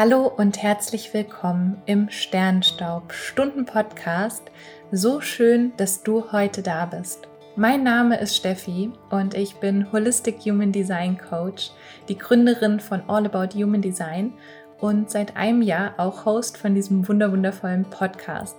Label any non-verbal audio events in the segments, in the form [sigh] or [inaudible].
Hallo und herzlich willkommen im Sternstaub Stunden Podcast. So schön, dass du heute da bist. Mein Name ist Steffi und ich bin Holistic Human Design Coach, die Gründerin von All About Human Design und seit einem Jahr auch Host von diesem wunderwundervollen Podcast.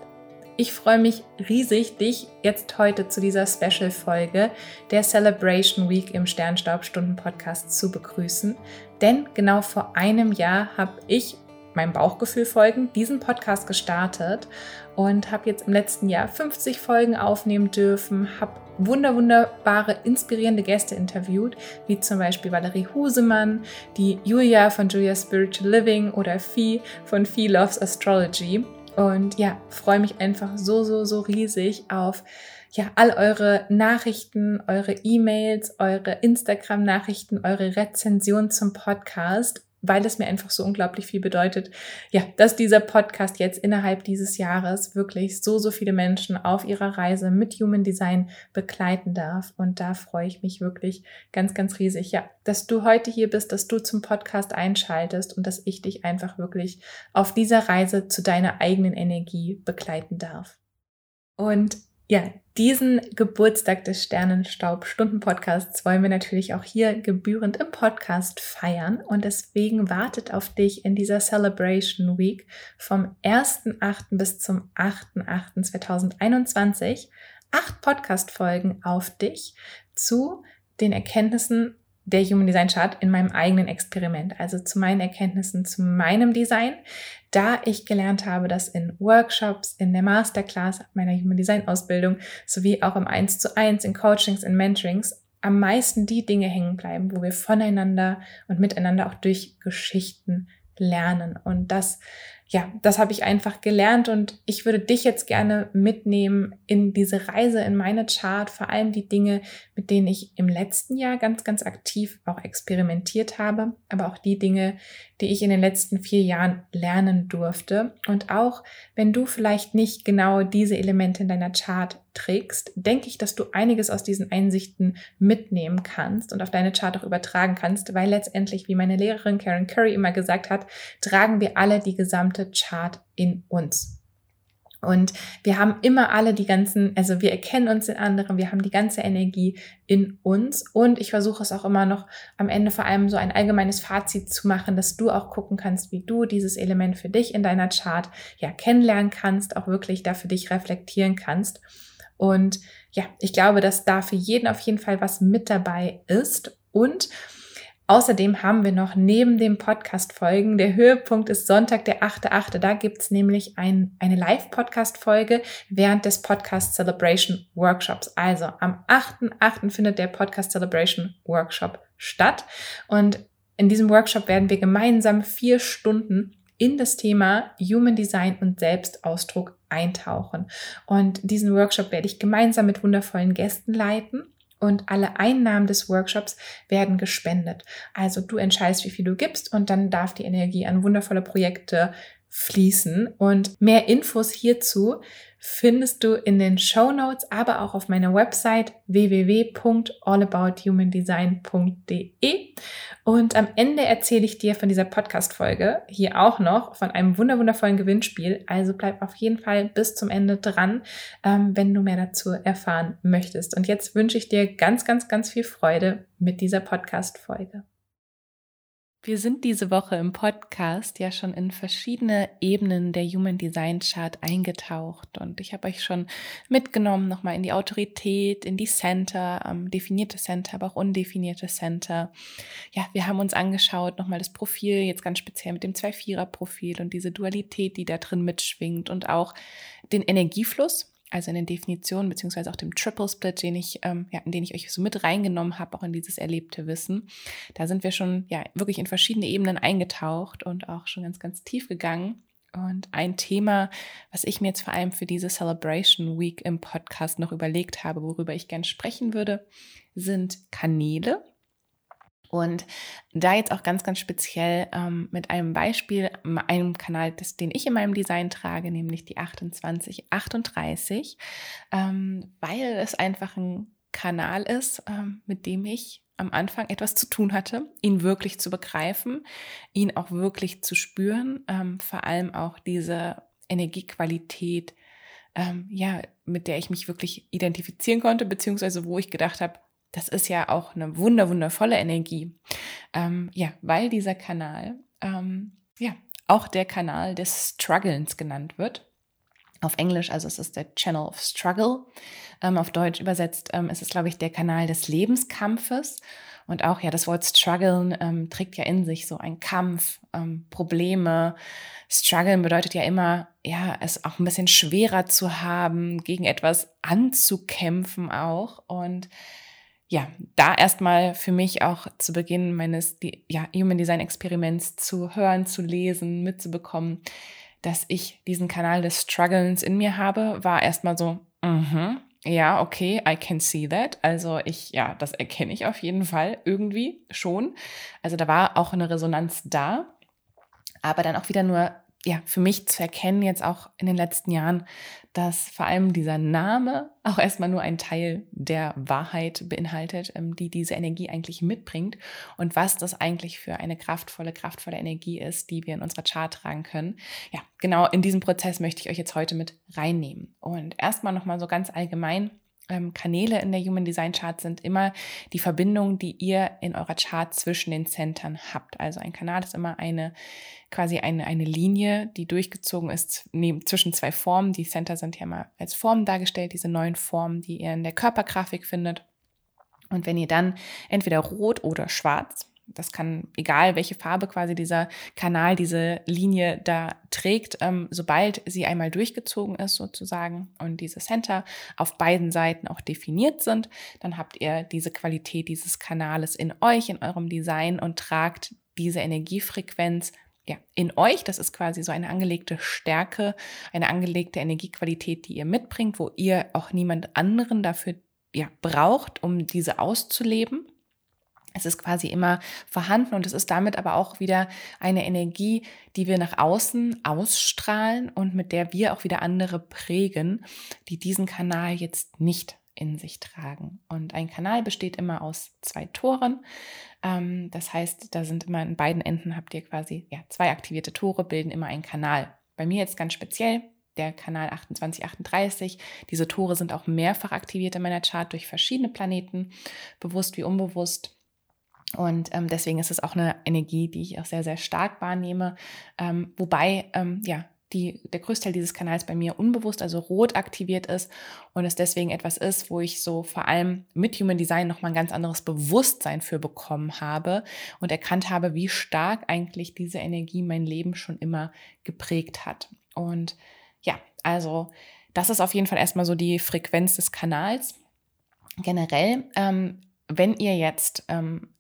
Ich freue mich riesig, dich jetzt heute zu dieser Special-Folge der Celebration Week im Sternstaubstunden-Podcast zu begrüßen. Denn genau vor einem Jahr habe ich meinem Bauchgefühl folgen, diesen Podcast gestartet und habe jetzt im letzten Jahr 50 Folgen aufnehmen dürfen, habe wunder wunderbare, inspirierende Gäste interviewt, wie zum Beispiel Valerie Husemann, die Julia von Julia Spiritual Living oder Fee von Fee Loves Astrology. Und ja, freue mich einfach so, so, so riesig auf ja, all eure Nachrichten, eure E-Mails, eure Instagram-Nachrichten, eure Rezension zum Podcast weil es mir einfach so unglaublich viel bedeutet, ja, dass dieser Podcast jetzt innerhalb dieses Jahres wirklich so, so viele Menschen auf ihrer Reise mit Human Design begleiten darf. Und da freue ich mich wirklich ganz, ganz riesig, ja, dass du heute hier bist, dass du zum Podcast einschaltest und dass ich dich einfach wirklich auf dieser Reise zu deiner eigenen Energie begleiten darf. Und ja, diesen Geburtstag des Sternenstaub-Stunden-Podcasts wollen wir natürlich auch hier gebührend im Podcast feiern. Und deswegen wartet auf dich in dieser Celebration Week vom 1.8. bis zum 8.8.2021 acht Podcast-Folgen auf dich zu den Erkenntnissen der Human Design Chart in meinem eigenen Experiment, also zu meinen Erkenntnissen, zu meinem Design, da ich gelernt habe, dass in Workshops, in der Masterclass meiner Human Design Ausbildung sowie auch im 1 zu 1, in Coachings, in Mentorings am meisten die Dinge hängen bleiben, wo wir voneinander und miteinander auch durch Geschichten lernen. Und das ja, das habe ich einfach gelernt und ich würde dich jetzt gerne mitnehmen in diese Reise in meine Chart, vor allem die Dinge, mit denen ich im letzten Jahr ganz, ganz aktiv auch experimentiert habe, aber auch die Dinge, die ich in den letzten vier Jahren lernen durfte. Und auch wenn du vielleicht nicht genau diese Elemente in deiner Chart trägst, denke ich, dass du einiges aus diesen Einsichten mitnehmen kannst und auf deine Chart auch übertragen kannst, weil letztendlich, wie meine Lehrerin Karen Curry immer gesagt hat, tragen wir alle die gesamte Chart in uns. Und wir haben immer alle die ganzen, also wir erkennen uns in anderen, wir haben die ganze Energie in uns. Und ich versuche es auch immer noch am Ende vor allem so ein allgemeines Fazit zu machen, dass du auch gucken kannst, wie du dieses Element für dich in deiner Chart ja kennenlernen kannst, auch wirklich da für dich reflektieren kannst. Und ja, ich glaube, dass da für jeden auf jeden Fall was mit dabei ist. Und Außerdem haben wir noch neben dem Podcast-Folgen, der Höhepunkt ist Sonntag, der 8.8. Da gibt's nämlich ein, eine Live-Podcast-Folge während des Podcast Celebration Workshops. Also am 8.8. findet der Podcast Celebration Workshop statt. Und in diesem Workshop werden wir gemeinsam vier Stunden in das Thema Human Design und Selbstausdruck eintauchen. Und diesen Workshop werde ich gemeinsam mit wundervollen Gästen leiten und alle Einnahmen des Workshops werden gespendet. Also du entscheidest, wie viel du gibst und dann darf die Energie an wundervolle Projekte fließen. Und mehr Infos hierzu findest du in den Show Notes, aber auch auf meiner Website www.allabouthumandesign.de. Und am Ende erzähle ich dir von dieser Podcast-Folge hier auch noch von einem wunderwundervollen Gewinnspiel. Also bleib auf jeden Fall bis zum Ende dran, ähm, wenn du mehr dazu erfahren möchtest. Und jetzt wünsche ich dir ganz, ganz, ganz viel Freude mit dieser Podcast-Folge. Wir sind diese Woche im Podcast ja schon in verschiedene Ebenen der Human Design Chart eingetaucht und ich habe euch schon mitgenommen nochmal in die Autorität, in die Center, ähm, definierte Center, aber auch undefinierte Center. Ja, wir haben uns angeschaut nochmal das Profil, jetzt ganz speziell mit dem Zwei-Vierer-Profil und diese Dualität, die da drin mitschwingt und auch den Energiefluss also in den Definitionen beziehungsweise auch dem Triple Split, den ich, ähm, ja, in den ich euch so mit reingenommen habe, auch in dieses erlebte Wissen. Da sind wir schon ja wirklich in verschiedene Ebenen eingetaucht und auch schon ganz, ganz tief gegangen. Und ein Thema, was ich mir jetzt vor allem für diese Celebration Week im Podcast noch überlegt habe, worüber ich gern sprechen würde, sind Kanäle und da jetzt auch ganz, ganz speziell ähm, mit einem Beispiel, einem Kanal, das, den ich in meinem Design trage, nämlich die 2838, ähm, weil es einfach ein Kanal ist, ähm, mit dem ich am Anfang etwas zu tun hatte, ihn wirklich zu begreifen, ihn auch wirklich zu spüren, ähm, vor allem auch diese Energiequalität, ähm, ja, mit der ich mich wirklich identifizieren konnte, beziehungsweise wo ich gedacht habe, das ist ja auch eine wunder wundervolle Energie, ähm, ja, weil dieser Kanal, ähm, ja, auch der Kanal des Strugglens genannt wird auf Englisch, also es ist der Channel of Struggle. Ähm, auf Deutsch übersetzt ähm, ist es, glaube ich, der Kanal des Lebenskampfes. Und auch ja, das Wort Struggeln ähm, trägt ja in sich so ein Kampf, ähm, Probleme. Struggeln bedeutet ja immer, ja, es auch ein bisschen schwerer zu haben, gegen etwas anzukämpfen auch. Und ja, da erstmal für mich auch zu Beginn meines ja, Human Design Experiments zu hören, zu lesen, mitzubekommen, dass ich diesen Kanal des Strugglens in mir habe, war erstmal so, mhm, ja, okay, I can see that. Also ich, ja, das erkenne ich auf jeden Fall irgendwie schon. Also da war auch eine Resonanz da, aber dann auch wieder nur ja, für mich zu erkennen, jetzt auch in den letzten Jahren, dass vor allem dieser Name auch erstmal nur ein Teil der Wahrheit beinhaltet, ähm, die diese Energie eigentlich mitbringt und was das eigentlich für eine kraftvolle, kraftvolle Energie ist, die wir in unserer Chart tragen können. Ja, genau in diesem Prozess möchte ich euch jetzt heute mit reinnehmen. Und erstmal nochmal so ganz allgemein, Kanäle in der Human Design Chart sind immer die Verbindung, die ihr in eurer Chart zwischen den Centern habt. Also ein Kanal ist immer eine quasi eine, eine Linie, die durchgezogen ist neben, zwischen zwei Formen. Die Center sind ja immer als Formen dargestellt, diese neuen Formen, die ihr in der Körpergrafik findet. Und wenn ihr dann entweder rot oder schwarz das kann, egal welche Farbe quasi dieser Kanal, diese Linie da trägt, ähm, sobald sie einmal durchgezogen ist sozusagen und diese Center auf beiden Seiten auch definiert sind, dann habt ihr diese Qualität dieses Kanales in euch, in eurem Design und tragt diese Energiefrequenz ja, in euch. Das ist quasi so eine angelegte Stärke, eine angelegte Energiequalität, die ihr mitbringt, wo ihr auch niemand anderen dafür ja, braucht, um diese auszuleben. Es ist quasi immer vorhanden und es ist damit aber auch wieder eine Energie, die wir nach außen ausstrahlen und mit der wir auch wieder andere prägen, die diesen Kanal jetzt nicht in sich tragen. Und ein Kanal besteht immer aus zwei Toren. Ähm, das heißt, da sind immer in beiden Enden habt ihr quasi ja, zwei aktivierte Tore, bilden immer einen Kanal. Bei mir jetzt ganz speziell der Kanal 2838. Diese Tore sind auch mehrfach aktiviert in meiner Chart durch verschiedene Planeten, bewusst wie unbewusst. Und ähm, deswegen ist es auch eine Energie, die ich auch sehr, sehr stark wahrnehme. Ähm, wobei, ähm, ja, die, der Größteil dieses Kanals bei mir unbewusst, also rot aktiviert ist und es deswegen etwas ist, wo ich so vor allem mit Human Design nochmal ein ganz anderes Bewusstsein für bekommen habe und erkannt habe, wie stark eigentlich diese Energie mein Leben schon immer geprägt hat. Und ja, also das ist auf jeden Fall erstmal so die Frequenz des Kanals. Generell, ähm, wenn ihr jetzt ähm,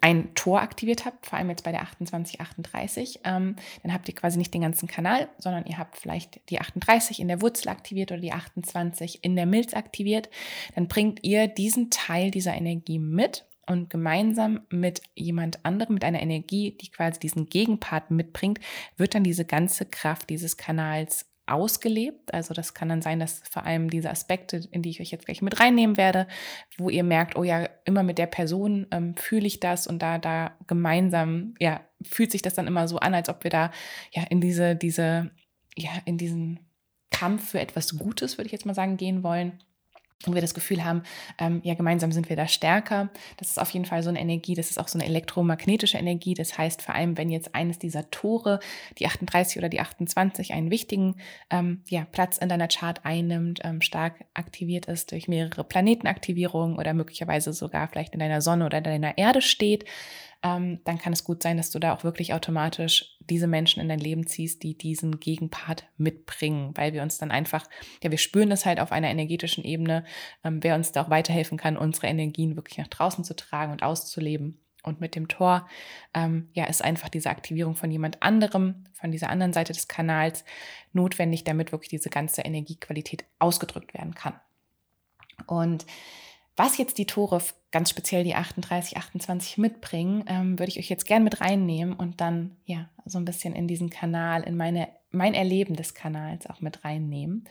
ein Tor aktiviert habt, vor allem jetzt bei der 2838, ähm, dann habt ihr quasi nicht den ganzen Kanal, sondern ihr habt vielleicht die 38 in der Wurzel aktiviert oder die 28 in der Milz aktiviert. Dann bringt ihr diesen Teil dieser Energie mit und gemeinsam mit jemand anderem, mit einer Energie, die quasi diesen Gegenpart mitbringt, wird dann diese ganze Kraft dieses Kanals ausgelebt. Also das kann dann sein, dass vor allem diese Aspekte, in die ich euch jetzt gleich mit reinnehmen werde, wo ihr merkt, oh ja, immer mit der Person ähm, fühle ich das und da, da gemeinsam, ja, fühlt sich das dann immer so an, als ob wir da ja in diese, diese, ja, in diesen Kampf für etwas Gutes, würde ich jetzt mal sagen, gehen wollen und wir das Gefühl haben, ähm, ja, gemeinsam sind wir da stärker. Das ist auf jeden Fall so eine Energie, das ist auch so eine elektromagnetische Energie. Das heißt, vor allem, wenn jetzt eines dieser Tore, die 38 oder die 28, einen wichtigen ähm, ja, Platz in deiner Chart einnimmt, ähm, stark aktiviert ist durch mehrere Planetenaktivierungen oder möglicherweise sogar vielleicht in deiner Sonne oder in deiner Erde steht, ähm, dann kann es gut sein, dass du da auch wirklich automatisch diese Menschen in dein Leben ziehst, die diesen Gegenpart mitbringen, weil wir uns dann einfach, ja, wir spüren das halt auf einer energetischen Ebene, ähm, wer uns da auch weiterhelfen kann, unsere Energien wirklich nach draußen zu tragen und auszuleben. Und mit dem Tor, ähm, ja, ist einfach diese Aktivierung von jemand anderem, von dieser anderen Seite des Kanals notwendig, damit wirklich diese ganze Energiequalität ausgedrückt werden kann. Und was jetzt die Tore, ganz speziell die 38, 28 mitbringen, ähm, würde ich euch jetzt gern mit reinnehmen und dann ja so ein bisschen in diesen Kanal, in meine mein Erleben des Kanals auch mit reinnehmen.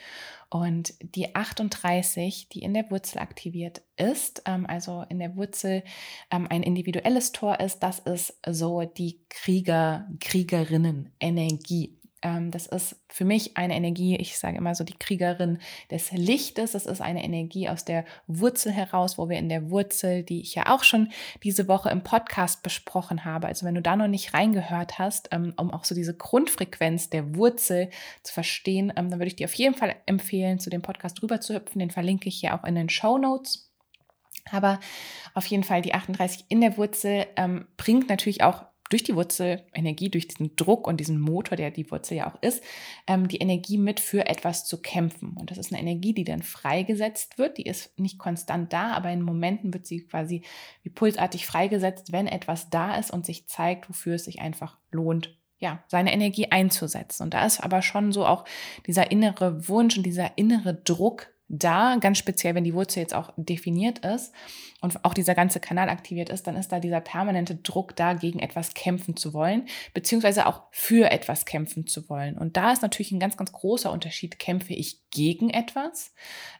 Und die 38, die in der Wurzel aktiviert ist, ähm, also in der Wurzel ähm, ein individuelles Tor ist, das ist so die Krieger, Kriegerinnen-Energie. Ähm, das ist für mich eine Energie, ich sage immer so die Kriegerin des Lichtes. Das ist eine Energie aus der Wurzel heraus, wo wir in der Wurzel, die ich ja auch schon diese Woche im Podcast besprochen habe, also wenn du da noch nicht reingehört hast, ähm, um auch so diese Grundfrequenz der Wurzel zu verstehen, ähm, dann würde ich dir auf jeden Fall empfehlen, zu dem Podcast rüber zu hüpfen. Den verlinke ich hier auch in den Show Notes. Aber auf jeden Fall die 38 in der Wurzel ähm, bringt natürlich auch durch die Wurzelenergie, durch diesen Druck und diesen Motor, der die Wurzel ja auch ist, ähm, die Energie mit für etwas zu kämpfen. Und das ist eine Energie, die dann freigesetzt wird. Die ist nicht konstant da, aber in Momenten wird sie quasi wie pulsartig freigesetzt, wenn etwas da ist und sich zeigt, wofür es sich einfach lohnt, ja, seine Energie einzusetzen. Und da ist aber schon so auch dieser innere Wunsch und dieser innere Druck da, ganz speziell, wenn die Wurzel jetzt auch definiert ist und auch dieser ganze Kanal aktiviert ist, dann ist da dieser permanente Druck da, gegen etwas kämpfen zu wollen, beziehungsweise auch für etwas kämpfen zu wollen. Und da ist natürlich ein ganz, ganz großer Unterschied. Kämpfe ich gegen etwas?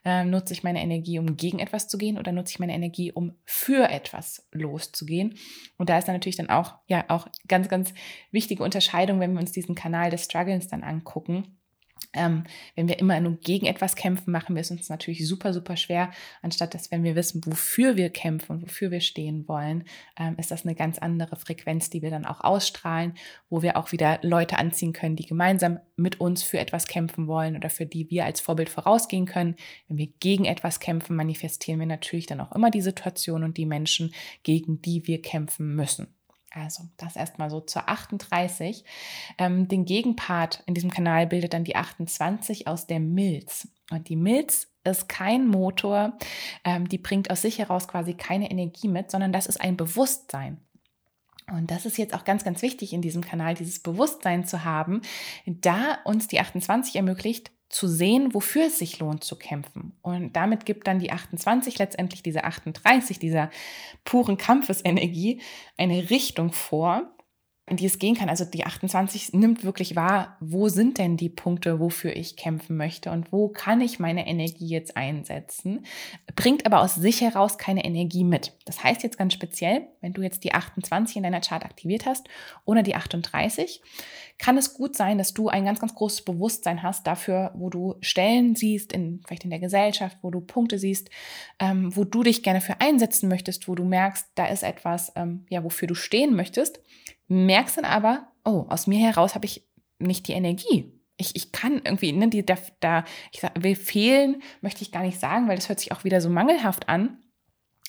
Ähm, nutze ich meine Energie, um gegen etwas zu gehen oder nutze ich meine Energie, um für etwas loszugehen? Und da ist dann natürlich dann auch, ja, auch ganz, ganz wichtige Unterscheidung, wenn wir uns diesen Kanal des Struggles dann angucken ähm, wenn wir immer nur gegen etwas kämpfen, machen wir es uns natürlich super, super schwer. Anstatt dass, wenn wir wissen, wofür wir kämpfen und wofür wir stehen wollen, ähm, ist das eine ganz andere Frequenz, die wir dann auch ausstrahlen, wo wir auch wieder Leute anziehen können, die gemeinsam mit uns für etwas kämpfen wollen oder für die wir als Vorbild vorausgehen können. Wenn wir gegen etwas kämpfen, manifestieren wir natürlich dann auch immer die Situation und die Menschen, gegen die wir kämpfen müssen. Also das erstmal so zur 38. Ähm, den Gegenpart in diesem Kanal bildet dann die 28 aus der Milz. Und die Milz ist kein Motor, ähm, die bringt aus sich heraus quasi keine Energie mit, sondern das ist ein Bewusstsein. Und das ist jetzt auch ganz, ganz wichtig in diesem Kanal, dieses Bewusstsein zu haben, da uns die 28 ermöglicht, zu sehen, wofür es sich lohnt zu kämpfen. Und damit gibt dann die 28 letztendlich diese 38, dieser puren Kampfesenergie, eine Richtung vor, in die es gehen kann. Also die 28 nimmt wirklich wahr, wo sind denn die Punkte, wofür ich kämpfen möchte und wo kann ich meine Energie jetzt einsetzen, bringt aber aus sich heraus keine Energie mit. Das heißt jetzt ganz speziell, wenn du jetzt die 28 in deiner Chart aktiviert hast ohne die 38, kann es gut sein, dass du ein ganz, ganz großes Bewusstsein hast dafür, wo du Stellen siehst, in, vielleicht in der Gesellschaft, wo du Punkte siehst, ähm, wo du dich gerne für einsetzen möchtest, wo du merkst, da ist etwas, ähm, ja, wofür du stehen möchtest merkst dann aber, oh, aus mir heraus habe ich nicht die Energie. Ich, ich kann irgendwie, ne, die, da, da, ich sag, will fehlen, möchte ich gar nicht sagen, weil das hört sich auch wieder so mangelhaft an.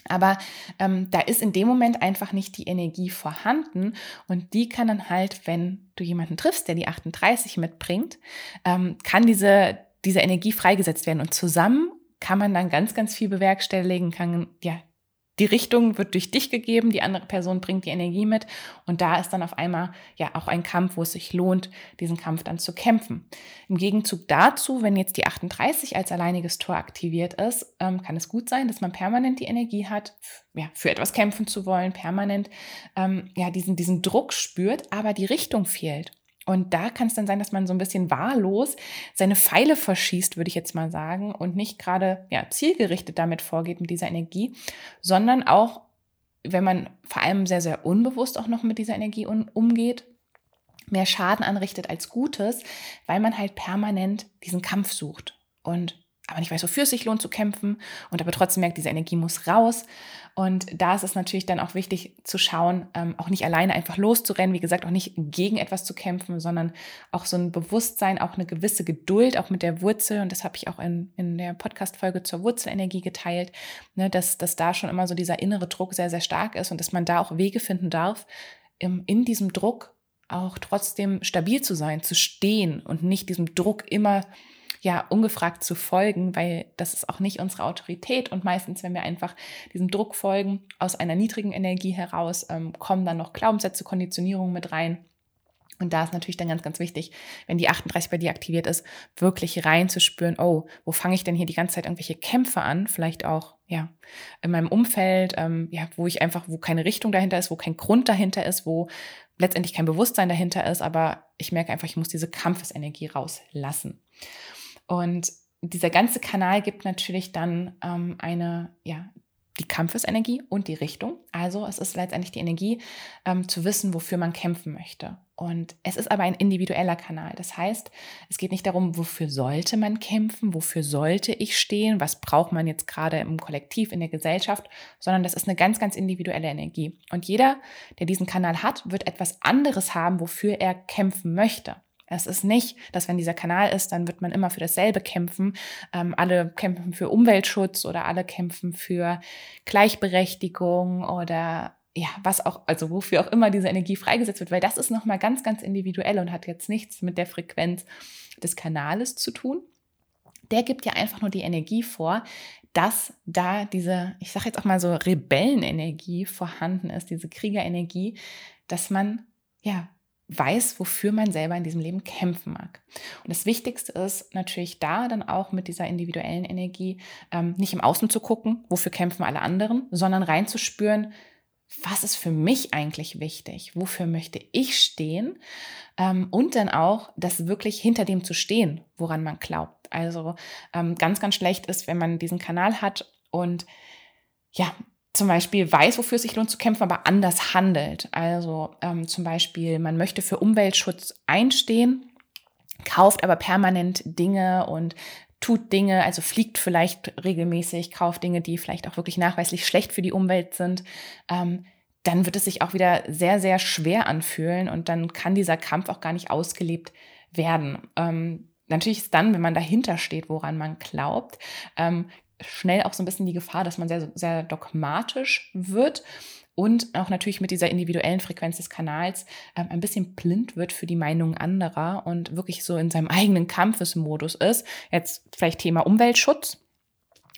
Aber ähm, da ist in dem Moment einfach nicht die Energie vorhanden und die kann dann halt, wenn du jemanden triffst, der die 38 mitbringt, ähm, kann diese, diese Energie freigesetzt werden und zusammen kann man dann ganz, ganz viel bewerkstelligen, kann ja die Richtung wird durch dich gegeben, die andere Person bringt die Energie mit und da ist dann auf einmal ja auch ein Kampf, wo es sich lohnt, diesen Kampf dann zu kämpfen. Im Gegenzug dazu, wenn jetzt die 38 als alleiniges Tor aktiviert ist, ähm, kann es gut sein, dass man permanent die Energie hat, ja, für etwas kämpfen zu wollen, permanent ähm, ja, diesen, diesen Druck spürt, aber die Richtung fehlt. Und da kann es dann sein, dass man so ein bisschen wahllos seine Pfeile verschießt, würde ich jetzt mal sagen, und nicht gerade ja, zielgerichtet damit vorgeht mit dieser Energie, sondern auch, wenn man vor allem sehr, sehr unbewusst auch noch mit dieser Energie umgeht, mehr Schaden anrichtet als Gutes, weil man halt permanent diesen Kampf sucht. Und aber nicht weiß, wofür es sich lohnt zu kämpfen und aber trotzdem merkt, diese Energie muss raus. Und da ist es natürlich dann auch wichtig zu schauen, ähm, auch nicht alleine einfach loszurennen, wie gesagt, auch nicht gegen etwas zu kämpfen, sondern auch so ein Bewusstsein, auch eine gewisse Geduld, auch mit der Wurzel. Und das habe ich auch in, in der Podcast-Folge zur Wurzelenergie geteilt, ne, dass, dass da schon immer so dieser innere Druck sehr, sehr stark ist und dass man da auch Wege finden darf, im, in diesem Druck auch trotzdem stabil zu sein, zu stehen und nicht diesem Druck immer ja ungefragt zu folgen, weil das ist auch nicht unsere Autorität. Und meistens, wenn wir einfach diesem Druck folgen, aus einer niedrigen Energie heraus, ähm, kommen dann noch Glaubenssätze, Konditionierungen mit rein. Und da ist natürlich dann ganz, ganz wichtig, wenn die 38 bei dir aktiviert ist, wirklich reinzuspüren, oh, wo fange ich denn hier die ganze Zeit irgendwelche Kämpfe an? Vielleicht auch, ja, in meinem Umfeld, ähm, ja, wo ich einfach, wo keine Richtung dahinter ist, wo kein Grund dahinter ist, wo, letztendlich kein Bewusstsein dahinter ist, aber ich merke einfach, ich muss diese Kampfesenergie rauslassen. Und dieser ganze Kanal gibt natürlich dann ähm, eine, ja, die Kampfesenergie und die Richtung. Also es ist letztendlich die Energie, ähm, zu wissen, wofür man kämpfen möchte. Und es ist aber ein individueller Kanal. Das heißt, es geht nicht darum, wofür sollte man kämpfen, wofür sollte ich stehen, was braucht man jetzt gerade im Kollektiv, in der Gesellschaft, sondern das ist eine ganz, ganz individuelle Energie. Und jeder, der diesen Kanal hat, wird etwas anderes haben, wofür er kämpfen möchte. Es ist nicht, dass wenn dieser Kanal ist, dann wird man immer für dasselbe kämpfen. Ähm, alle kämpfen für Umweltschutz oder alle kämpfen für Gleichberechtigung oder ja, was auch, also wofür auch immer diese Energie freigesetzt wird, weil das ist nochmal ganz, ganz individuell und hat jetzt nichts mit der Frequenz des Kanales zu tun. Der gibt ja einfach nur die Energie vor, dass da diese, ich sage jetzt auch mal so Rebellenenergie vorhanden ist, diese Kriegerenergie, dass man ja weiß, wofür man selber in diesem Leben kämpfen mag. Und das Wichtigste ist natürlich da dann auch mit dieser individuellen Energie ähm, nicht im Außen zu gucken, wofür kämpfen alle anderen, sondern reinzuspüren, was ist für mich eigentlich wichtig? Wofür möchte ich stehen? Ähm, und dann auch, das wirklich hinter dem zu stehen, woran man glaubt. Also ähm, ganz, ganz schlecht ist, wenn man diesen Kanal hat und ja, zum Beispiel weiß, wofür es sich lohnt zu kämpfen, aber anders handelt. Also ähm, zum Beispiel, man möchte für Umweltschutz einstehen, kauft aber permanent Dinge und tut Dinge, also fliegt vielleicht regelmäßig, kauft Dinge, die vielleicht auch wirklich nachweislich schlecht für die Umwelt sind. Ähm, dann wird es sich auch wieder sehr, sehr schwer anfühlen und dann kann dieser Kampf auch gar nicht ausgelebt werden. Ähm, natürlich ist dann, wenn man dahinter steht, woran man glaubt, ähm, schnell auch so ein bisschen die Gefahr, dass man sehr, sehr dogmatisch wird und auch natürlich mit dieser individuellen Frequenz des Kanals ähm, ein bisschen blind wird für die Meinungen anderer und wirklich so in seinem eigenen Kampfesmodus ist. Jetzt vielleicht Thema Umweltschutz,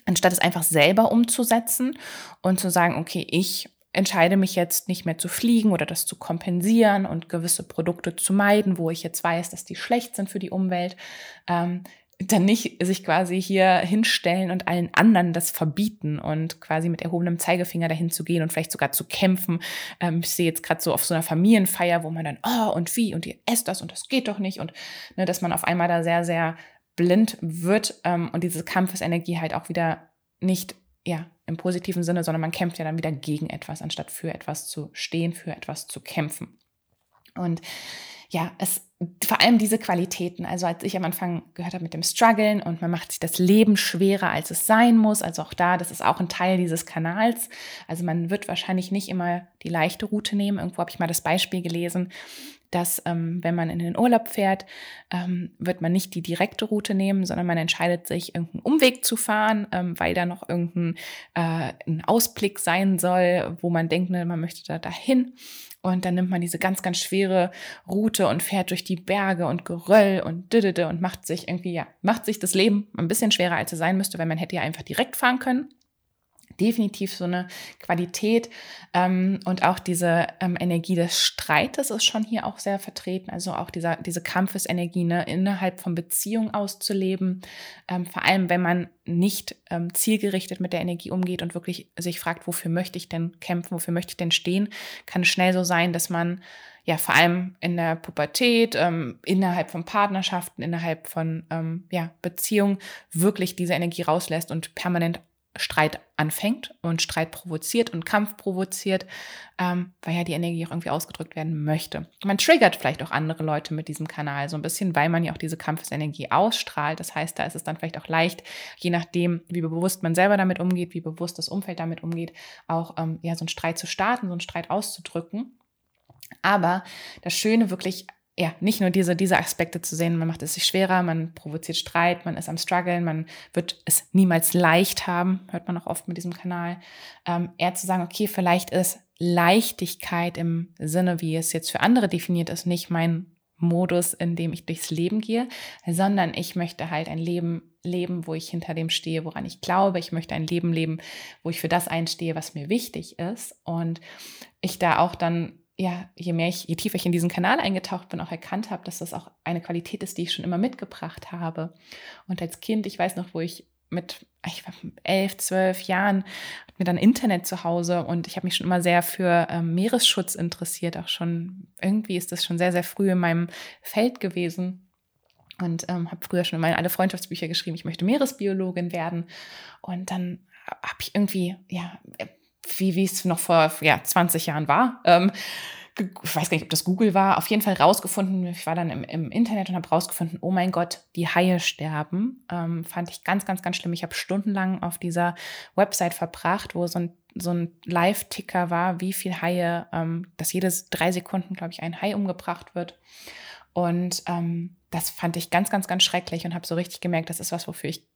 anstatt es einfach selber umzusetzen und zu sagen, okay, ich entscheide mich jetzt nicht mehr zu fliegen oder das zu kompensieren und gewisse Produkte zu meiden, wo ich jetzt weiß, dass die schlecht sind für die Umwelt. Ähm, dann nicht sich quasi hier hinstellen und allen anderen das verbieten und quasi mit erhobenem Zeigefinger dahin zu gehen und vielleicht sogar zu kämpfen. Ähm, ich sehe jetzt gerade so auf so einer Familienfeier, wo man dann, oh und wie und ihr esst das und das geht doch nicht und ne, dass man auf einmal da sehr, sehr blind wird ähm, und diese Kampfesenergie halt auch wieder nicht, ja, im positiven Sinne, sondern man kämpft ja dann wieder gegen etwas, anstatt für etwas zu stehen, für etwas zu kämpfen. Und ja, es vor allem diese Qualitäten. Also als ich am Anfang gehört habe mit dem Struggeln und man macht sich das Leben schwerer, als es sein muss. Also auch da, das ist auch ein Teil dieses Kanals. Also man wird wahrscheinlich nicht immer die leichte Route nehmen. Irgendwo habe ich mal das Beispiel gelesen, dass ähm, wenn man in den Urlaub fährt, ähm, wird man nicht die direkte Route nehmen, sondern man entscheidet sich, irgendeinen Umweg zu fahren, ähm, weil da noch irgendein äh, ein Ausblick sein soll, wo man denkt, ne, man möchte da dahin. Und dann nimmt man diese ganz, ganz schwere Route und fährt durch die Berge und Geröll und didede und macht sich irgendwie, ja, macht sich das Leben ein bisschen schwerer, als es sein müsste, weil man hätte ja einfach direkt fahren können definitiv so eine Qualität ähm, und auch diese ähm, Energie des Streites ist schon hier auch sehr vertreten. Also auch dieser, diese Kampfesenergie ne, innerhalb von Beziehungen auszuleben. Ähm, vor allem, wenn man nicht ähm, zielgerichtet mit der Energie umgeht und wirklich sich fragt, wofür möchte ich denn kämpfen, wofür möchte ich denn stehen, kann es schnell so sein, dass man ja vor allem in der Pubertät, ähm, innerhalb von Partnerschaften, innerhalb von ähm, ja, Beziehungen wirklich diese Energie rauslässt und permanent Streit anfängt und Streit provoziert und Kampf provoziert, ähm, weil ja die Energie auch irgendwie ausgedrückt werden möchte. Man triggert vielleicht auch andere Leute mit diesem Kanal so ein bisschen, weil man ja auch diese Kampfesenergie ausstrahlt. Das heißt, da ist es dann vielleicht auch leicht, je nachdem, wie bewusst man selber damit umgeht, wie bewusst das Umfeld damit umgeht, auch ähm, ja so einen Streit zu starten, so einen Streit auszudrücken. Aber das Schöne wirklich ja, nicht nur diese, diese Aspekte zu sehen, man macht es sich schwerer, man provoziert Streit, man ist am struggeln, man wird es niemals leicht haben, hört man auch oft mit diesem Kanal, ähm, eher zu sagen, okay, vielleicht ist Leichtigkeit im Sinne, wie es jetzt für andere definiert ist, nicht mein Modus, in dem ich durchs Leben gehe, sondern ich möchte halt ein Leben leben, wo ich hinter dem stehe, woran ich glaube. Ich möchte ein Leben leben, wo ich für das einstehe, was mir wichtig ist. Und ich da auch dann ja, je mehr ich, je tiefer ich in diesen Kanal eingetaucht bin, auch erkannt habe, dass das auch eine Qualität ist, die ich schon immer mitgebracht habe. Und als Kind, ich weiß noch, wo ich mit ich war elf, zwölf Jahren mir dann Internet zu Hause und ich habe mich schon immer sehr für ähm, Meeresschutz interessiert. Auch schon irgendwie ist das schon sehr, sehr früh in meinem Feld gewesen und ähm, habe früher schon mal alle Freundschaftsbücher geschrieben. Ich möchte Meeresbiologin werden und dann habe ich irgendwie ja wie es noch vor ja 20 Jahren war. Ähm, ich weiß gar nicht, ob das Google war, auf jeden Fall rausgefunden, ich war dann im, im Internet und habe rausgefunden, oh mein Gott, die Haie sterben. Ähm, fand ich ganz, ganz, ganz schlimm. Ich habe stundenlang auf dieser Website verbracht, wo so ein, so ein Live-Ticker war, wie viel Haie, ähm, dass jedes drei Sekunden, glaube ich, ein Hai umgebracht wird. Und ähm, das fand ich ganz, ganz, ganz schrecklich und habe so richtig gemerkt, das ist was, wofür ich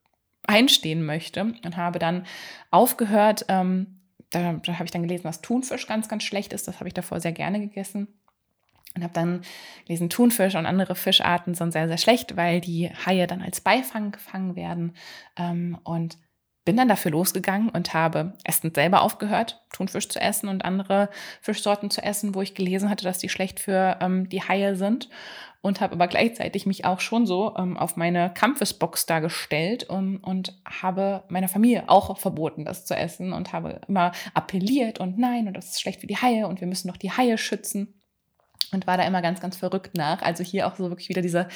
einstehen möchte und habe dann aufgehört, ähm, da, da habe ich dann gelesen, dass Thunfisch ganz, ganz schlecht ist. Das habe ich davor sehr gerne gegessen. Und habe dann gelesen, Thunfisch und andere Fischarten sind sehr, sehr schlecht, weil die Haie dann als Beifang gefangen werden. Ähm, und bin dann dafür losgegangen und habe erstens selber aufgehört, Thunfisch zu essen und andere Fischsorten zu essen, wo ich gelesen hatte, dass die schlecht für ähm, die Haie sind und habe aber gleichzeitig mich auch schon so ähm, auf meine Kampfesbox da gestellt um, und habe meiner Familie auch verboten, das zu essen und habe immer appelliert und nein, und das ist schlecht für die Haie und wir müssen doch die Haie schützen und war da immer ganz, ganz verrückt nach. Also hier auch so wirklich wieder diese,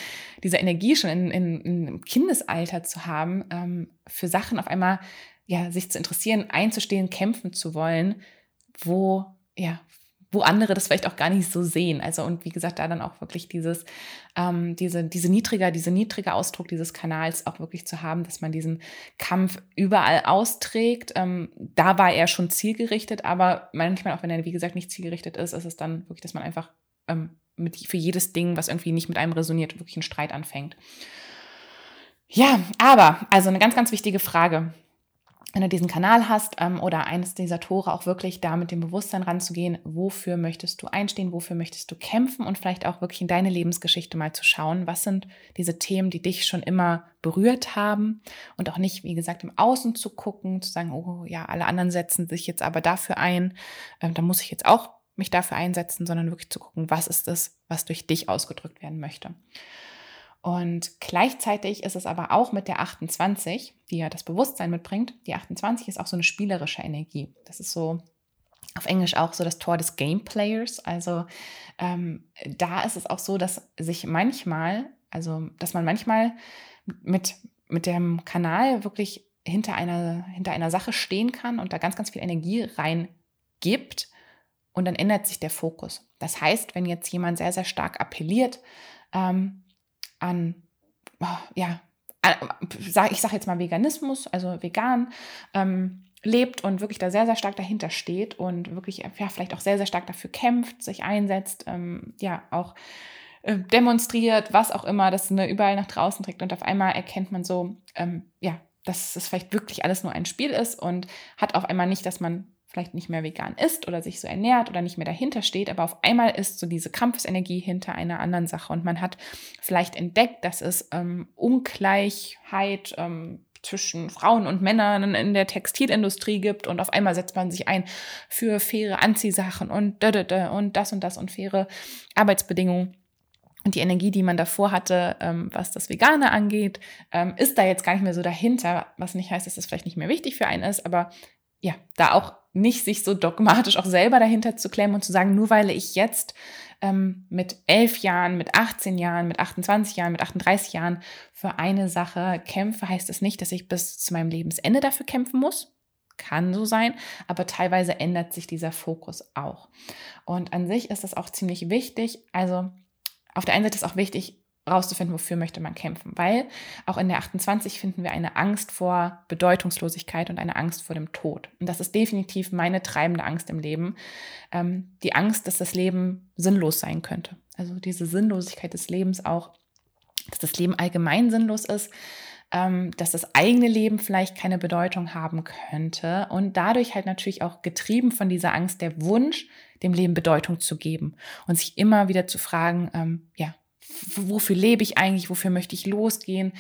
diese Energie schon in, in, in Kindesalter zu haben, ähm, für Sachen auf einmal ja, sich zu interessieren, einzustehen, kämpfen zu wollen, wo, ja, wo andere das vielleicht auch gar nicht so sehen. Also und wie gesagt, da dann auch wirklich dieses, ähm, diese, diese niedriger, diese niedrige Ausdruck dieses Kanals auch wirklich zu haben, dass man diesen Kampf überall austrägt. Ähm, da war er schon zielgerichtet, aber manchmal auch wenn er, wie gesagt, nicht zielgerichtet ist, ist es dann wirklich, dass man einfach ähm, mit, für jedes Ding, was irgendwie nicht mit einem resoniert, wirklich einen Streit anfängt. Ja, aber, also eine ganz, ganz wichtige Frage wenn du diesen Kanal hast ähm, oder eines dieser Tore auch wirklich da mit dem Bewusstsein ranzugehen, wofür möchtest du einstehen, wofür möchtest du kämpfen und vielleicht auch wirklich in deine Lebensgeschichte mal zu schauen, was sind diese Themen, die dich schon immer berührt haben und auch nicht, wie gesagt, im Außen zu gucken, zu sagen, oh ja, alle anderen setzen sich jetzt aber dafür ein, ähm, da muss ich jetzt auch mich dafür einsetzen, sondern wirklich zu gucken, was ist es, was durch dich ausgedrückt werden möchte. Und gleichzeitig ist es aber auch mit der 28, die ja das Bewusstsein mitbringt. Die 28 ist auch so eine spielerische Energie. Das ist so auf Englisch auch so das Tor des Gameplayers. Also ähm, da ist es auch so, dass sich manchmal, also dass man manchmal mit, mit dem Kanal wirklich hinter einer, hinter einer Sache stehen kann und da ganz, ganz viel Energie reingibt und dann ändert sich der Fokus. Das heißt, wenn jetzt jemand sehr, sehr stark appelliert, ähm, an, ja, ich sage jetzt mal Veganismus, also vegan, ähm, lebt und wirklich da sehr, sehr stark dahinter steht und wirklich ja, vielleicht auch sehr, sehr stark dafür kämpft, sich einsetzt, ähm, ja, auch äh, demonstriert, was auch immer, das ne, überall nach draußen trägt und auf einmal erkennt man so, ähm, ja, dass es vielleicht wirklich alles nur ein Spiel ist und hat auf einmal nicht, dass man vielleicht nicht mehr vegan isst oder sich so ernährt oder nicht mehr dahinter steht, aber auf einmal ist so diese Kampfenergie hinter einer anderen Sache und man hat vielleicht entdeckt, dass es ähm, Ungleichheit ähm, zwischen Frauen und Männern in der Textilindustrie gibt und auf einmal setzt man sich ein für faire Anziehsachen und und das und das und faire Arbeitsbedingungen. Und die Energie, die man davor hatte, ähm, was das Vegane angeht, ähm, ist da jetzt gar nicht mehr so dahinter, was nicht heißt, dass das vielleicht nicht mehr wichtig für einen ist, aber ja, da auch nicht sich so dogmatisch auch selber dahinter zu klemmen und zu sagen, nur weil ich jetzt ähm, mit elf Jahren, mit 18 Jahren, mit 28 Jahren, mit 38 Jahren für eine Sache kämpfe, heißt es das nicht, dass ich bis zu meinem Lebensende dafür kämpfen muss. Kann so sein, aber teilweise ändert sich dieser Fokus auch. Und an sich ist das auch ziemlich wichtig. Also auf der einen Seite ist auch wichtig, rauszufinden, wofür möchte man kämpfen. Weil auch in der 28 finden wir eine Angst vor Bedeutungslosigkeit und eine Angst vor dem Tod. Und das ist definitiv meine treibende Angst im Leben. Ähm, die Angst, dass das Leben sinnlos sein könnte. Also diese Sinnlosigkeit des Lebens auch, dass das Leben allgemein sinnlos ist, ähm, dass das eigene Leben vielleicht keine Bedeutung haben könnte und dadurch halt natürlich auch getrieben von dieser Angst der Wunsch, dem Leben Bedeutung zu geben und sich immer wieder zu fragen, ähm, ja, wofür lebe ich eigentlich, wofür möchte ich losgehen,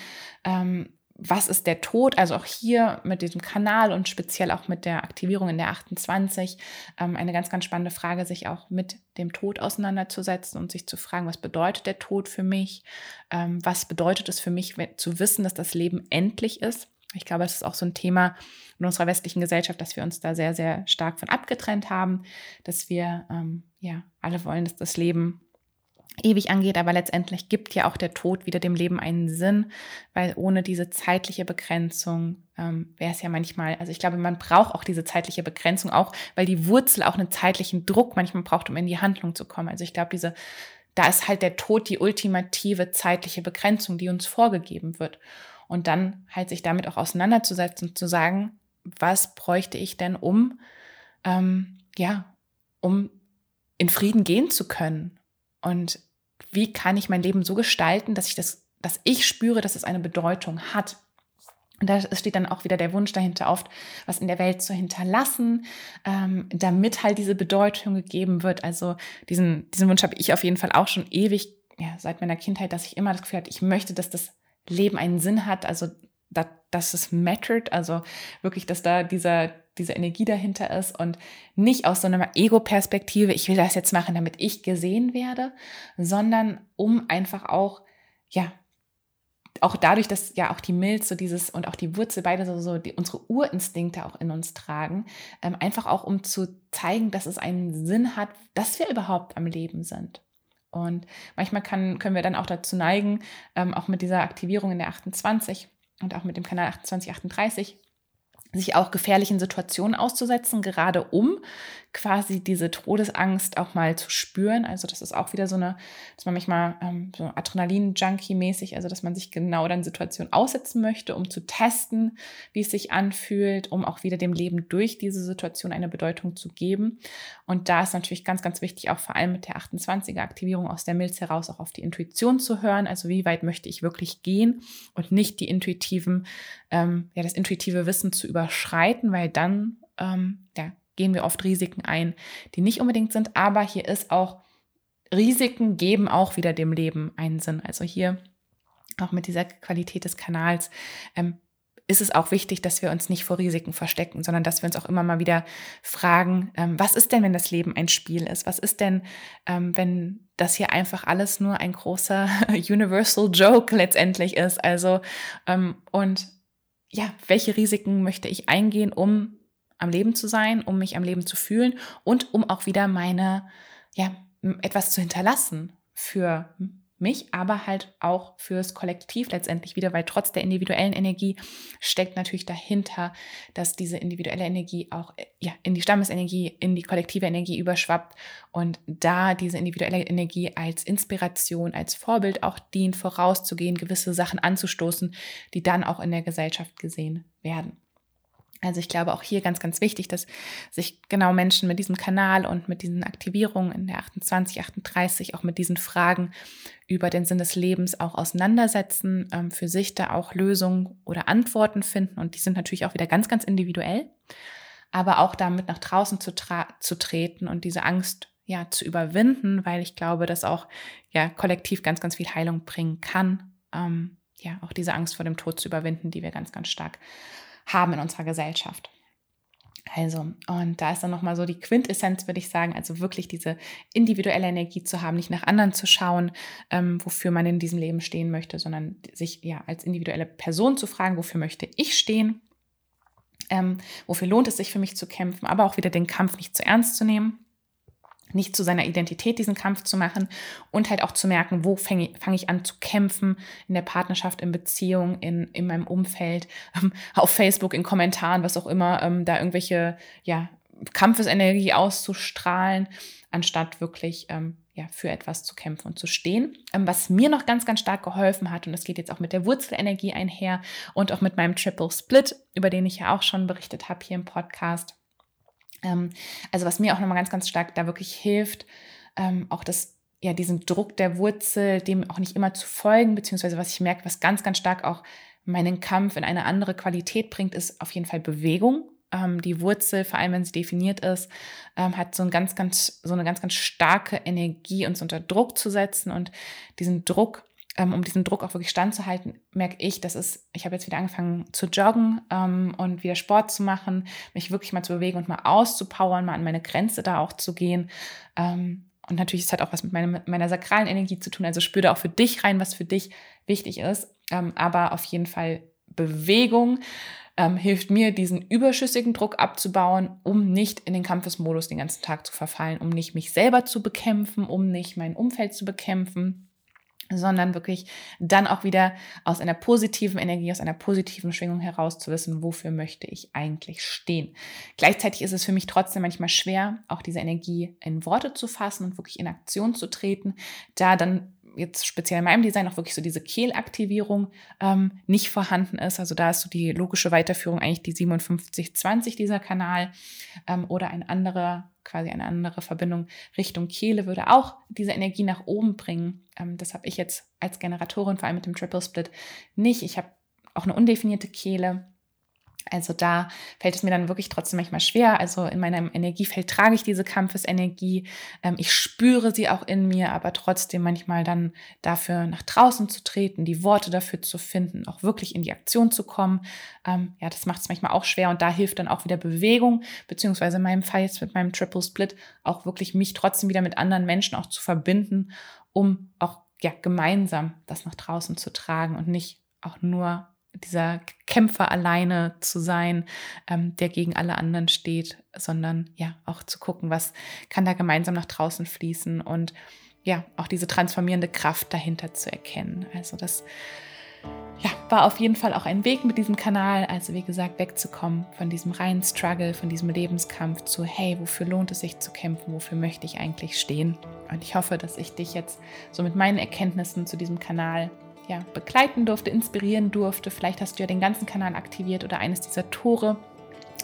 ähm, was ist der Tod, also auch hier mit diesem Kanal und speziell auch mit der Aktivierung in der 28, ähm, eine ganz, ganz spannende Frage, sich auch mit dem Tod auseinanderzusetzen und sich zu fragen, was bedeutet der Tod für mich, ähm, was bedeutet es für mich zu wissen, dass das Leben endlich ist, Ich glaube, das ist auch so ein Thema in unserer westlichen Gesellschaft, dass wir uns da sehr, sehr stark von abgetrennt haben, dass wir ähm, ja alle wollen, dass das Leben ewig angeht, aber letztendlich gibt ja auch der Tod wieder dem Leben einen Sinn, weil ohne diese zeitliche Begrenzung ähm, wäre es ja manchmal, also ich glaube, man braucht auch diese zeitliche Begrenzung auch, weil die Wurzel auch einen zeitlichen Druck manchmal braucht, um in die Handlung zu kommen. Also ich glaube, diese, da ist halt der Tod die ultimative zeitliche Begrenzung, die uns vorgegeben wird. Und dann halt sich damit auch auseinanderzusetzen zu sagen, was bräuchte ich denn, um, ähm, ja, um in Frieden gehen zu können und wie kann ich mein Leben so gestalten, dass ich das, dass ich spüre, dass es eine Bedeutung hat. Und da steht dann auch wieder der Wunsch dahinter, oft was in der Welt zu hinterlassen, ähm, damit halt diese Bedeutung gegeben wird. Also diesen, diesen Wunsch habe ich auf jeden Fall auch schon ewig, ja, seit meiner Kindheit, dass ich immer das Gefühl hatte, ich möchte, dass das Leben einen Sinn hat, also dass, dass es mattered, also wirklich, dass da dieser, diese Energie dahinter ist und nicht aus so einer Ego-Perspektive, ich will das jetzt machen, damit ich gesehen werde, sondern um einfach auch, ja, auch dadurch, dass ja auch die Milz so dieses und auch die Wurzel beide so, so die, unsere Urinstinkte auch in uns tragen, ähm, einfach auch um zu zeigen, dass es einen Sinn hat, dass wir überhaupt am Leben sind. Und manchmal kann, können wir dann auch dazu neigen, ähm, auch mit dieser Aktivierung in der 28 und auch mit dem Kanal 2838, sich auch gefährlichen Situationen auszusetzen, gerade um quasi diese Todesangst auch mal zu spüren. Also das ist auch wieder so eine, dass man manchmal ähm, so Adrenalin-Junkie-mäßig, also dass man sich genau dann Situationen aussetzen möchte, um zu testen, wie es sich anfühlt, um auch wieder dem Leben durch diese Situation eine Bedeutung zu geben. Und da ist natürlich ganz, ganz wichtig, auch vor allem mit der 28er-Aktivierung aus der Milz heraus auch auf die Intuition zu hören. Also wie weit möchte ich wirklich gehen und nicht die intuitiven, ähm, ja, das intuitive Wissen zu überschreiten, weil dann ähm, ja, gehen wir oft Risiken ein, die nicht unbedingt sind. Aber hier ist auch, Risiken geben auch wieder dem Leben einen Sinn. Also hier auch mit dieser Qualität des Kanals ähm, ist es auch wichtig, dass wir uns nicht vor Risiken verstecken, sondern dass wir uns auch immer mal wieder fragen, ähm, was ist denn, wenn das Leben ein Spiel ist? Was ist denn, ähm, wenn das hier einfach alles nur ein großer [laughs] Universal Joke letztendlich ist? Also, ähm, und ja, welche Risiken möchte ich eingehen, um am Leben zu sein, um mich am Leben zu fühlen und um auch wieder meine, ja, etwas zu hinterlassen für mich, aber halt auch fürs Kollektiv letztendlich wieder, weil trotz der individuellen Energie steckt natürlich dahinter, dass diese individuelle Energie auch ja, in die Stammesenergie, in die kollektive Energie überschwappt und da diese individuelle Energie als Inspiration, als Vorbild auch dient, vorauszugehen, gewisse Sachen anzustoßen, die dann auch in der Gesellschaft gesehen werden. Also ich glaube auch hier ganz, ganz wichtig, dass sich genau Menschen mit diesem Kanal und mit diesen Aktivierungen in der 28, 38 auch mit diesen Fragen über den Sinn des Lebens auch auseinandersetzen, ähm, für sich da auch Lösungen oder Antworten finden. Und die sind natürlich auch wieder ganz, ganz individuell, aber auch damit nach draußen zu, zu treten und diese Angst ja zu überwinden, weil ich glaube, dass auch ja kollektiv ganz, ganz viel Heilung bringen kann. Ähm, ja, auch diese Angst vor dem Tod zu überwinden, die wir ganz, ganz stark haben in unserer Gesellschaft. Also, und da ist dann nochmal so die Quintessenz, würde ich sagen, also wirklich diese individuelle Energie zu haben, nicht nach anderen zu schauen, ähm, wofür man in diesem Leben stehen möchte, sondern sich ja als individuelle Person zu fragen, wofür möchte ich stehen, ähm, wofür lohnt es sich für mich zu kämpfen, aber auch wieder den Kampf nicht zu ernst zu nehmen nicht zu seiner Identität diesen Kampf zu machen und halt auch zu merken, wo fange fang ich an zu kämpfen in der Partnerschaft, in Beziehung, in, in meinem Umfeld, ähm, auf Facebook, in Kommentaren, was auch immer, ähm, da irgendwelche ja, Kampfesenergie auszustrahlen, anstatt wirklich ähm, ja, für etwas zu kämpfen und zu stehen. Ähm, was mir noch ganz, ganz stark geholfen hat, und das geht jetzt auch mit der Wurzelenergie einher und auch mit meinem Triple Split, über den ich ja auch schon berichtet habe hier im Podcast also was mir auch nochmal ganz, ganz stark da wirklich hilft, ähm, auch das, ja, diesen Druck der Wurzel, dem auch nicht immer zu folgen, beziehungsweise was ich merke, was ganz, ganz stark auch meinen Kampf in eine andere Qualität bringt, ist auf jeden Fall Bewegung. Ähm, die Wurzel, vor allem wenn sie definiert ist, ähm, hat so, ein ganz, ganz, so eine ganz, ganz starke Energie, uns unter Druck zu setzen und diesen Druck ähm, um diesen Druck auch wirklich standzuhalten, merke ich, dass es, ich habe jetzt wieder angefangen zu joggen ähm, und wieder Sport zu machen, mich wirklich mal zu bewegen und mal auszupowern, mal an meine Grenze da auch zu gehen. Ähm, und natürlich ist halt auch was mit meiner, meiner sakralen Energie zu tun. Also spür da auch für dich rein, was für dich wichtig ist. Ähm, aber auf jeden Fall Bewegung ähm, hilft mir, diesen überschüssigen Druck abzubauen, um nicht in den Kampfesmodus den ganzen Tag zu verfallen, um nicht mich selber zu bekämpfen, um nicht mein Umfeld zu bekämpfen sondern wirklich dann auch wieder aus einer positiven Energie, aus einer positiven Schwingung heraus zu wissen, wofür möchte ich eigentlich stehen. Gleichzeitig ist es für mich trotzdem manchmal schwer, auch diese Energie in Worte zu fassen und wirklich in Aktion zu treten, da dann jetzt speziell in meinem Design auch wirklich so diese Kehlaktivierung ähm, nicht vorhanden ist. Also da ist so die logische Weiterführung eigentlich die 5720 dieser Kanal ähm, oder ein anderer, quasi eine andere Verbindung Richtung Kehle würde auch diese Energie nach oben bringen. Ähm, das habe ich jetzt als Generatorin, vor allem mit dem Triple Split, nicht. Ich habe auch eine undefinierte Kehle also da fällt es mir dann wirklich trotzdem manchmal schwer. Also in meinem Energiefeld trage ich diese Kampfesenergie. Ähm, ich spüre sie auch in mir, aber trotzdem manchmal dann dafür nach draußen zu treten, die Worte dafür zu finden, auch wirklich in die Aktion zu kommen. Ähm, ja, das macht es manchmal auch schwer und da hilft dann auch wieder Bewegung, beziehungsweise in meinem Fall jetzt mit meinem Triple Split auch wirklich mich trotzdem wieder mit anderen Menschen auch zu verbinden, um auch ja gemeinsam das nach draußen zu tragen und nicht auch nur dieser Kämpfer alleine zu sein, ähm, der gegen alle anderen steht, sondern ja auch zu gucken, was kann da gemeinsam nach draußen fließen und ja auch diese transformierende Kraft dahinter zu erkennen. Also das ja, war auf jeden Fall auch ein Weg mit diesem Kanal. Also wie gesagt, wegzukommen von diesem reinen Struggle, von diesem Lebenskampf zu, hey, wofür lohnt es sich zu kämpfen? Wofür möchte ich eigentlich stehen? Und ich hoffe, dass ich dich jetzt so mit meinen Erkenntnissen zu diesem Kanal ja, begleiten durfte, inspirieren durfte. Vielleicht hast du ja den ganzen Kanal aktiviert oder eines dieser Tore.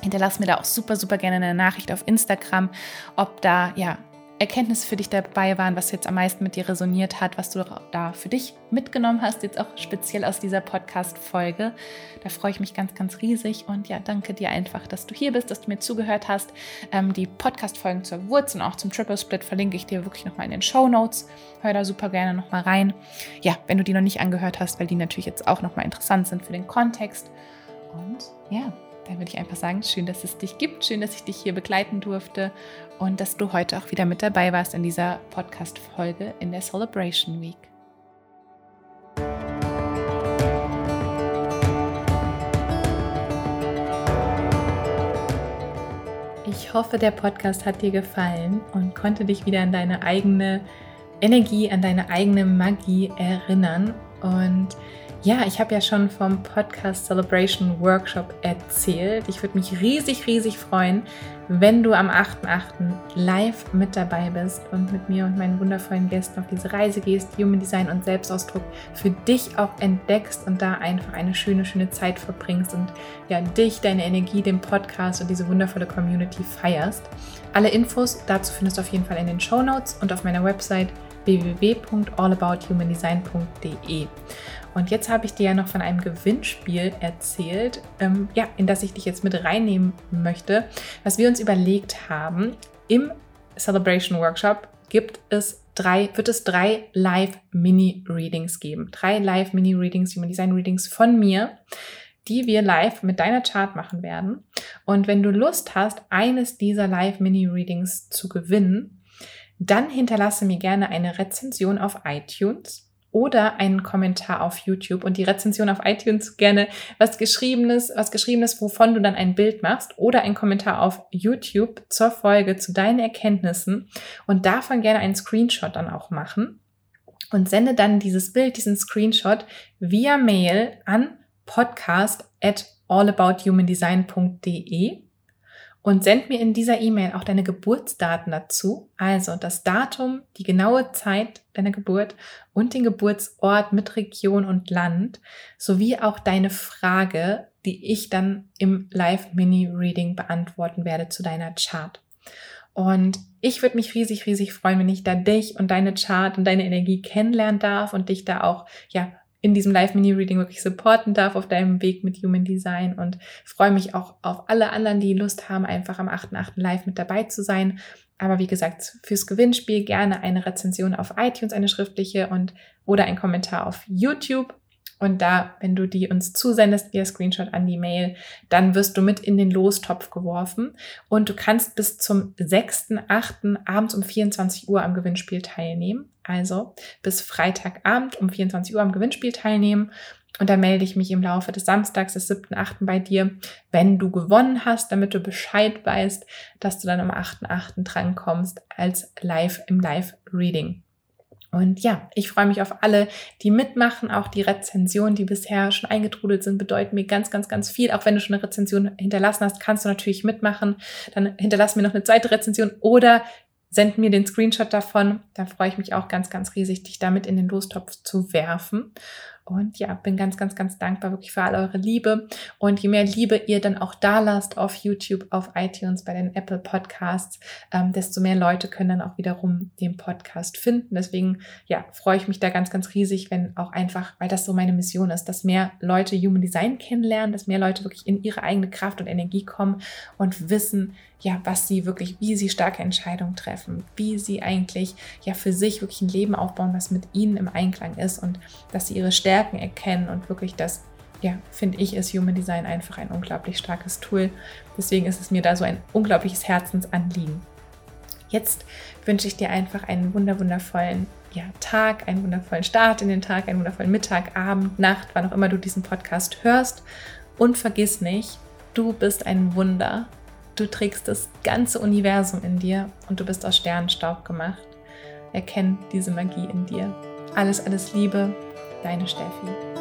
Hinterlass mir da auch super, super gerne eine Nachricht auf Instagram, ob da ja Erkenntnisse für dich dabei waren, was jetzt am meisten mit dir resoniert hat, was du da für dich mitgenommen hast, jetzt auch speziell aus dieser Podcast-Folge. Da freue ich mich ganz, ganz riesig und ja, danke dir einfach, dass du hier bist, dass du mir zugehört hast. Ähm, die Podcast-Folgen zur Wurzel und auch zum Triple Split verlinke ich dir wirklich nochmal in den Show Notes. Hör da super gerne nochmal rein. Ja, wenn du die noch nicht angehört hast, weil die natürlich jetzt auch nochmal interessant sind für den Kontext. Und ja, dann würde ich einfach sagen, schön, dass es dich gibt, schön, dass ich dich hier begleiten durfte und dass du heute auch wieder mit dabei warst in dieser Podcast-Folge in der Celebration Week. Ich hoffe, der Podcast hat dir gefallen und konnte dich wieder an deine eigene Energie, an deine eigene Magie erinnern. Und ja, ich habe ja schon vom Podcast Celebration Workshop erzählt. Ich würde mich riesig, riesig freuen, wenn du am 8.8. live mit dabei bist und mit mir und meinen wundervollen Gästen auf diese Reise gehst, Human Design und Selbstausdruck für dich auch entdeckst und da einfach eine schöne, schöne Zeit verbringst und ja, dich, deine Energie, den Podcast und diese wundervolle Community feierst. Alle Infos dazu findest du auf jeden Fall in den Show Notes und auf meiner Website www.allabouthumandesign.de. Und jetzt habe ich dir ja noch von einem Gewinnspiel erzählt, ähm, ja, in das ich dich jetzt mit reinnehmen möchte, was wir uns überlegt haben. Im Celebration Workshop gibt es drei, wird es drei Live-Mini-Readings geben. Drei Live-Mini-Readings, Human Design Readings von mir, die wir live mit deiner Chart machen werden. Und wenn du Lust hast, eines dieser Live-Mini-Readings zu gewinnen, dann hinterlasse mir gerne eine Rezension auf iTunes oder einen Kommentar auf YouTube und die Rezension auf iTunes gerne was geschriebenes, was geschriebenes, wovon du dann ein Bild machst oder ein Kommentar auf YouTube zur Folge zu deinen Erkenntnissen und davon gerne einen Screenshot dann auch machen und sende dann dieses Bild, diesen Screenshot via Mail an podcast at allabouthumandesign.de und send mir in dieser E-Mail auch deine Geburtsdaten dazu, also das Datum, die genaue Zeit deiner Geburt und den Geburtsort mit Region und Land, sowie auch deine Frage, die ich dann im Live-Mini-Reading beantworten werde zu deiner Chart. Und ich würde mich riesig, riesig freuen, wenn ich da dich und deine Chart und deine Energie kennenlernen darf und dich da auch, ja, in diesem Live-Mini-Reading wirklich supporten darf auf deinem Weg mit Human Design und freue mich auch auf alle anderen, die Lust haben, einfach am 8.8. live mit dabei zu sein. Aber wie gesagt, fürs Gewinnspiel gerne eine Rezension auf iTunes, eine schriftliche und oder ein Kommentar auf YouTube. Und da, wenn du die uns zusendest via Screenshot an die Mail, dann wirst du mit in den Lostopf geworfen. Und du kannst bis zum 6.8. abends um 24 Uhr am Gewinnspiel teilnehmen. Also bis Freitagabend um 24 Uhr am Gewinnspiel teilnehmen. Und da melde ich mich im Laufe des Samstags, des 7.8. bei dir, wenn du gewonnen hast, damit du Bescheid weißt, dass du dann am 8.8. drankommst als Live im Live-Reading. Und ja, ich freue mich auf alle, die mitmachen. Auch die Rezensionen, die bisher schon eingetrudelt sind, bedeuten mir ganz, ganz, ganz viel. Auch wenn du schon eine Rezension hinterlassen hast, kannst du natürlich mitmachen. Dann hinterlass mir noch eine zweite Rezension oder send mir den Screenshot davon. Dann freue ich mich auch ganz, ganz riesig, dich damit in den Lostopf zu werfen. Und ja, bin ganz, ganz, ganz dankbar wirklich für all eure Liebe. Und je mehr Liebe ihr dann auch da lasst auf YouTube, auf iTunes, bei den Apple Podcasts, ähm, desto mehr Leute können dann auch wiederum den Podcast finden. Deswegen, ja, freue ich mich da ganz, ganz riesig, wenn auch einfach, weil das so meine Mission ist, dass mehr Leute Human Design kennenlernen, dass mehr Leute wirklich in ihre eigene Kraft und Energie kommen und wissen, ja, was sie wirklich, wie sie starke Entscheidungen treffen, wie sie eigentlich ja für sich wirklich ein Leben aufbauen, was mit ihnen im Einklang ist und dass sie ihre Stärken erkennen und wirklich das, ja, finde ich, ist Human Design einfach ein unglaublich starkes Tool. Deswegen ist es mir da so ein unglaubliches Herzensanliegen. Jetzt wünsche ich dir einfach einen wunderwundervollen ja, Tag, einen wundervollen Start in den Tag, einen wundervollen Mittag, Abend, Nacht, wann auch immer du diesen Podcast hörst. Und vergiss nicht, du bist ein Wunder Du trägst das ganze Universum in dir und du bist aus Sternenstaub gemacht. Erkenn diese Magie in dir. Alles, alles Liebe, deine Steffi.